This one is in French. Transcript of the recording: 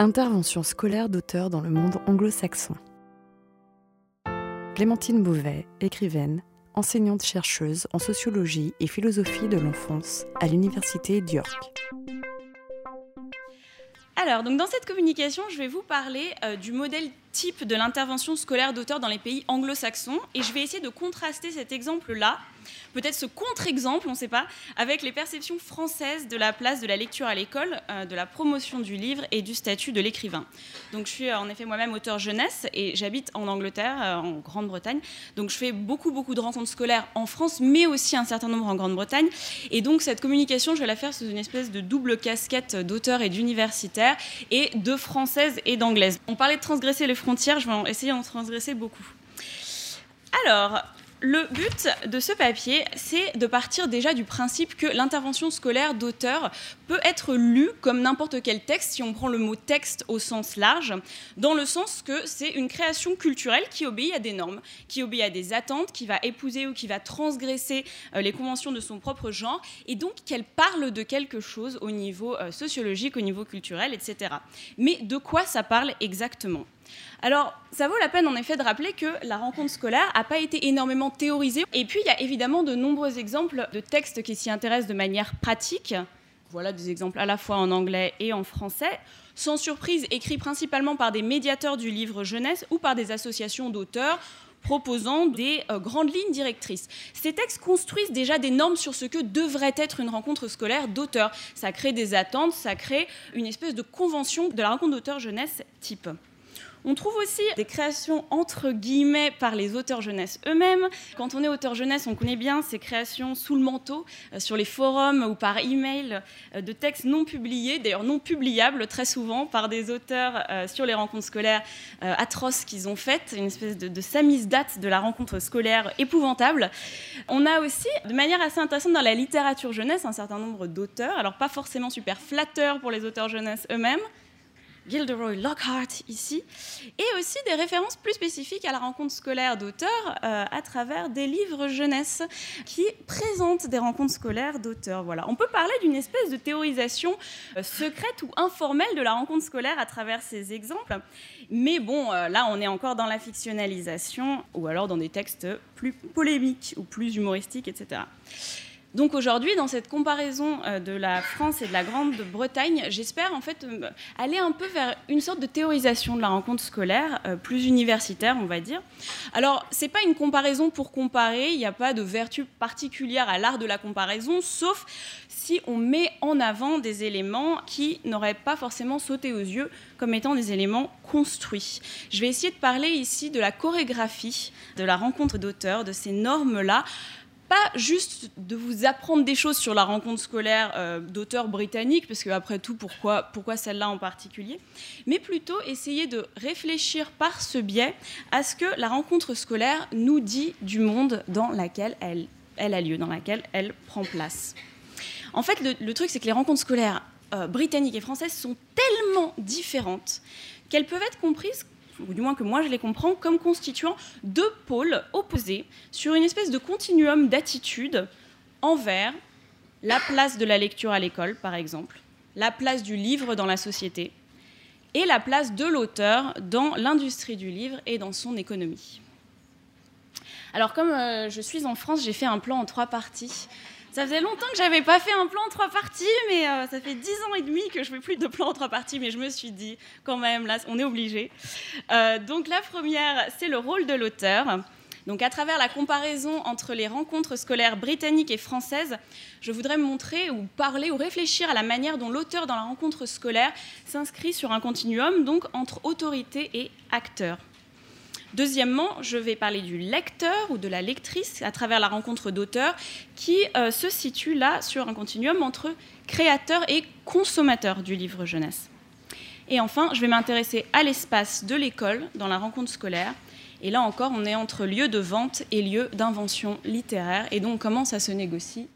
Intervention scolaire d'auteurs dans le monde anglo-saxon. Clémentine Beauvais, écrivaine, enseignante-chercheuse en sociologie et philosophie de l'enfance à l'Université d'York. Alors, dans cette communication, je vais vous parler euh, du modèle type de l'intervention scolaire d'auteur dans les pays anglo-saxons et je vais essayer de contraster cet exemple-là, peut-être ce contre-exemple, on ne sait pas, avec les perceptions françaises de la place de la lecture à l'école, euh, de la promotion du livre et du statut de l'écrivain. Donc je suis euh, en effet moi-même auteur jeunesse et j'habite en Angleterre, en Grande-Bretagne. Donc je fais beaucoup beaucoup de rencontres scolaires en France, mais aussi un certain nombre en Grande-Bretagne. Et donc cette communication, je vais la faire sous une espèce de double casquette d'auteur et d'universitaire et de française et d'anglaise. On parlait de transgresser les je vais essayer d'en transgresser beaucoup. Alors, le but de ce papier, c'est de partir déjà du principe que l'intervention scolaire d'auteur peut être lue comme n'importe quel texte, si on prend le mot texte au sens large, dans le sens que c'est une création culturelle qui obéit à des normes, qui obéit à des attentes, qui va épouser ou qui va transgresser euh, les conventions de son propre genre, et donc qu'elle parle de quelque chose au niveau euh, sociologique, au niveau culturel, etc. Mais de quoi ça parle exactement? Alors, ça vaut la peine en effet de rappeler que la rencontre scolaire n'a pas été énormément théorisée. Et puis, il y a évidemment de nombreux exemples de textes qui s'y intéressent de manière pratique. Voilà des exemples à la fois en anglais et en français. Sans surprise, écrits principalement par des médiateurs du livre jeunesse ou par des associations d'auteurs proposant des euh, grandes lignes directrices. Ces textes construisent déjà des normes sur ce que devrait être une rencontre scolaire d'auteurs. Ça crée des attentes, ça crée une espèce de convention de la rencontre d'auteurs jeunesse type. On trouve aussi des créations entre guillemets par les auteurs jeunesse eux-mêmes. Quand on est auteur jeunesse, on connaît bien ces créations sous le manteau, euh, sur les forums ou par email, euh, de textes non publiés, d'ailleurs non publiables très souvent par des auteurs euh, sur les rencontres scolaires atroces qu'ils ont faites, une espèce de, de date de la rencontre scolaire épouvantable. On a aussi, de manière assez intéressante dans la littérature jeunesse, un certain nombre d'auteurs, alors pas forcément super flatteurs pour les auteurs jeunesse eux-mêmes, Gilderoy Lockhart ici, et aussi des références plus spécifiques à la rencontre scolaire d'auteurs euh, à travers des livres jeunesse qui présentent des rencontres scolaires d'auteurs. Voilà. On peut parler d'une espèce de théorisation euh, secrète ou informelle de la rencontre scolaire à travers ces exemples, mais bon, euh, là on est encore dans la fictionnalisation ou alors dans des textes plus polémiques ou plus humoristiques, etc. Donc aujourd'hui, dans cette comparaison euh, de la France et de la Grande-Bretagne, j'espère en fait euh, aller un peu vers une sorte de théorisation de la rencontre scolaire, euh, plus universitaire, on va dire. Alors, c'est pas une comparaison pour comparer, il n'y a pas de vertu particulière à l'art de la comparaison, sauf si on met en avant des éléments qui n'auraient pas forcément sauté aux yeux comme étant des éléments construits. Je vais essayer de parler ici de la chorégraphie de la rencontre d'auteurs, de ces normes-là juste de vous apprendre des choses sur la rencontre scolaire euh, d'auteurs britanniques, parce que après tout, pourquoi, celle-là en particulier, mais plutôt essayer de réfléchir par ce biais à ce que la rencontre scolaire nous dit du monde dans lequel elle, a lieu, dans lequel elle prend place. En fait, le, truc, c'est que les rencontres scolaires euh, britanniques et françaises sont tellement différentes qu'elles peuvent être comprises ou du moins que moi je les comprends, comme constituant deux pôles opposés sur une espèce de continuum d'attitude envers la place de la lecture à l'école, par exemple, la place du livre dans la société, et la place de l'auteur dans l'industrie du livre et dans son économie. Alors comme euh, je suis en France, j'ai fait un plan en trois parties ça faisait longtemps que j'avais pas fait un plan en trois parties, mais euh, ça fait dix ans et demi que je fais plus de plan en trois parties, mais je me suis dit, quand même, là, on est obligé. Euh, donc la première, c'est le rôle de l'auteur. Donc à travers la comparaison entre les rencontres scolaires britanniques et françaises, je voudrais montrer ou parler ou réfléchir à la manière dont l'auteur dans la rencontre scolaire s'inscrit sur un continuum, donc entre autorité et acteur. Deuxièmement, je vais parler du lecteur ou de la lectrice à travers la rencontre d'auteurs qui euh, se situe là sur un continuum entre créateur et consommateur du livre jeunesse. Et enfin, je vais m'intéresser à l'espace de l'école dans la rencontre scolaire. Et là encore, on est entre lieu de vente et lieu d'invention littéraire. Et donc, comment ça se négocie?